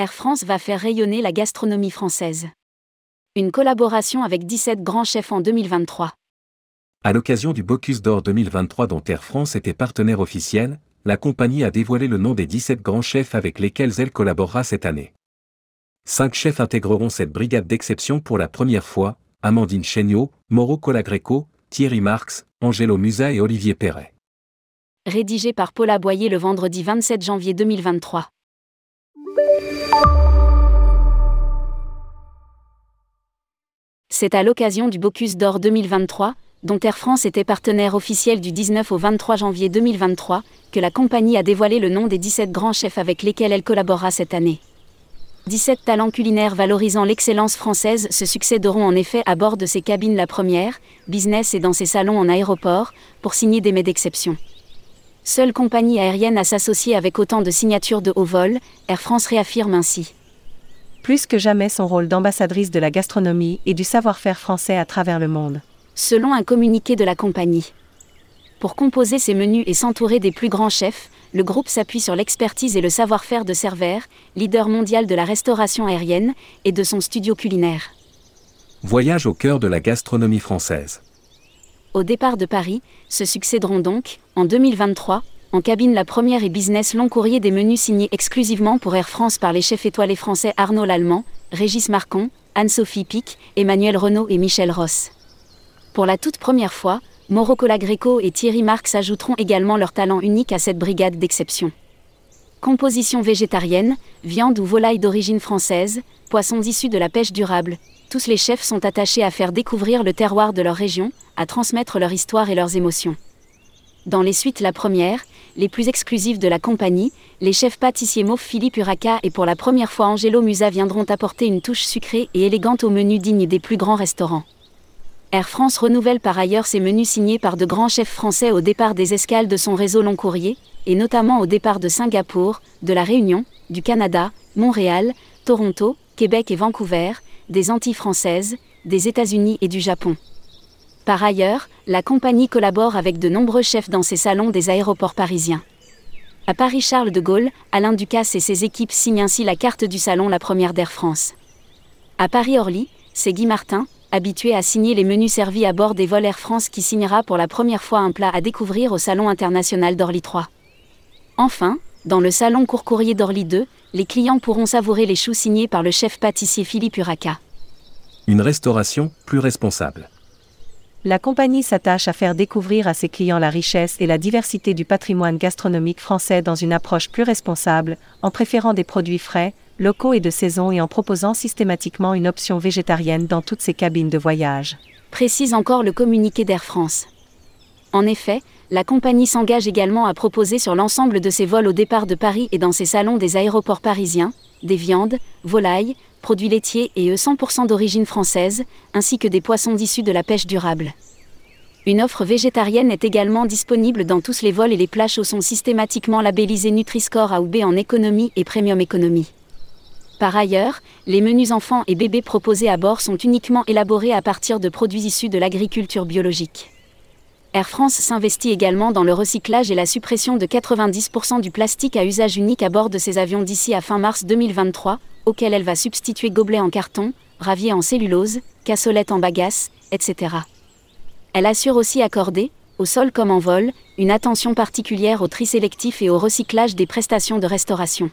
Air France va faire rayonner la gastronomie française. Une collaboration avec 17 grands chefs en 2023. À l'occasion du Bocuse d'Or 2023 dont Air France était partenaire officiel, la compagnie a dévoilé le nom des 17 grands chefs avec lesquels elle collaborera cette année. Cinq chefs intégreront cette brigade d'exception pour la première fois, Amandine Chéniaud, Mauro Colagreco, Thierry Marx, Angelo Musa et Olivier Perret. Rédigé par Paula Boyer le vendredi 27 janvier 2023. C'est à l'occasion du Bocuse d'Or 2023, dont Air France était partenaire officiel du 19 au 23 janvier 2023, que la compagnie a dévoilé le nom des 17 grands chefs avec lesquels elle collaborera cette année. 17 talents culinaires valorisant l'excellence française se succéderont en effet à bord de ses cabines la première, business et dans ses salons en aéroport, pour signer des mets d'exception. Seule compagnie aérienne à s'associer avec autant de signatures de haut vol, Air France réaffirme ainsi. Plus que jamais son rôle d'ambassadrice de la gastronomie et du savoir-faire français à travers le monde selon un communiqué de la compagnie. Pour composer ses menus et s'entourer des plus grands chefs, le groupe s'appuie sur l'expertise et le savoir-faire de Cerver, leader mondial de la restauration aérienne, et de son studio culinaire. Voyage au cœur de la gastronomie française. Au départ de Paris, se succéderont donc, en 2023, en cabine la première et business long courrier des menus signés exclusivement pour Air France par les chefs étoilés français Arnaud Lallemand, Régis Marcon, Anne-Sophie Pic, Emmanuel Renaud et Michel Ross. Pour la toute première fois, Morocola Greco et Thierry Marx ajouteront également leur talent unique à cette brigade d'exception. Composition végétarienne, viande ou volaille d'origine française, poissons issus de la pêche durable, tous les chefs sont attachés à faire découvrir le terroir de leur région, à transmettre leur histoire et leurs émotions. Dans les suites la première, les plus exclusives de la compagnie, les chefs pâtissiers Mauve Philippe Uraca et pour la première fois Angelo Musa viendront apporter une touche sucrée et élégante au menu digne des plus grands restaurants. Air France renouvelle par ailleurs ses menus signés par de grands chefs français au départ des escales de son réseau long courrier, et notamment au départ de Singapour, de la Réunion, du Canada, Montréal, Toronto, Québec et Vancouver, des Antilles françaises, des États-Unis et du Japon. Par ailleurs, la compagnie collabore avec de nombreux chefs dans ses salons des aéroports parisiens. À Paris-Charles de Gaulle, Alain Ducasse et ses équipes signent ainsi la carte du salon La Première d'Air France. À Paris-Orly, c'est Guy Martin, habitué à signer les menus servis à bord des vols Air France qui signera pour la première fois un plat à découvrir au Salon international d'Orly 3. Enfin, dans le Salon court courrier d'Orly 2, les clients pourront savourer les choux signés par le chef pâtissier Philippe Uraca. Une restauration plus responsable. La compagnie s'attache à faire découvrir à ses clients la richesse et la diversité du patrimoine gastronomique français dans une approche plus responsable, en préférant des produits frais, locaux et de saison et en proposant systématiquement une option végétarienne dans toutes ses cabines de voyage. Précise encore le communiqué d'Air France. En effet, la compagnie s'engage également à proposer sur l'ensemble de ses vols au départ de Paris et dans ses salons des aéroports parisiens, des viandes, volailles, produits laitiers et eux 100% d'origine française, ainsi que des poissons issus de la pêche durable. Une offre végétarienne est également disponible dans tous les vols et les plats chauds sont systématiquement labellisés Nutri-Score A ou B en économie et premium économie. Par ailleurs, les menus enfants et bébés proposés à bord sont uniquement élaborés à partir de produits issus de l'agriculture biologique. Air France s'investit également dans le recyclage et la suppression de 90% du plastique à usage unique à bord de ses avions d'ici à fin mars 2023, auquel elle va substituer gobelets en carton, raviers en cellulose, cassolettes en bagasse, etc. Elle assure aussi accorder, au sol comme en vol, une attention particulière au tri sélectif et au recyclage des prestations de restauration.